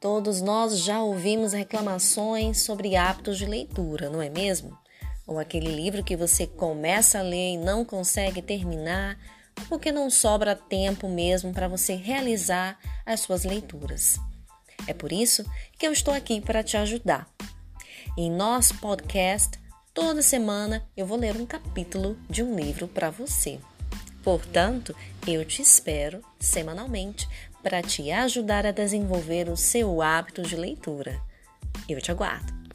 Todos nós já ouvimos reclamações sobre hábitos de leitura, não é mesmo? Ou aquele livro que você começa a ler e não consegue terminar, porque não sobra tempo mesmo para você realizar as suas leituras. É por isso que eu estou aqui para te ajudar. Em nosso podcast, toda semana eu vou ler um capítulo de um livro para você. Portanto, eu te espero semanalmente para te ajudar a desenvolver o seu hábito de leitura. Eu te aguardo.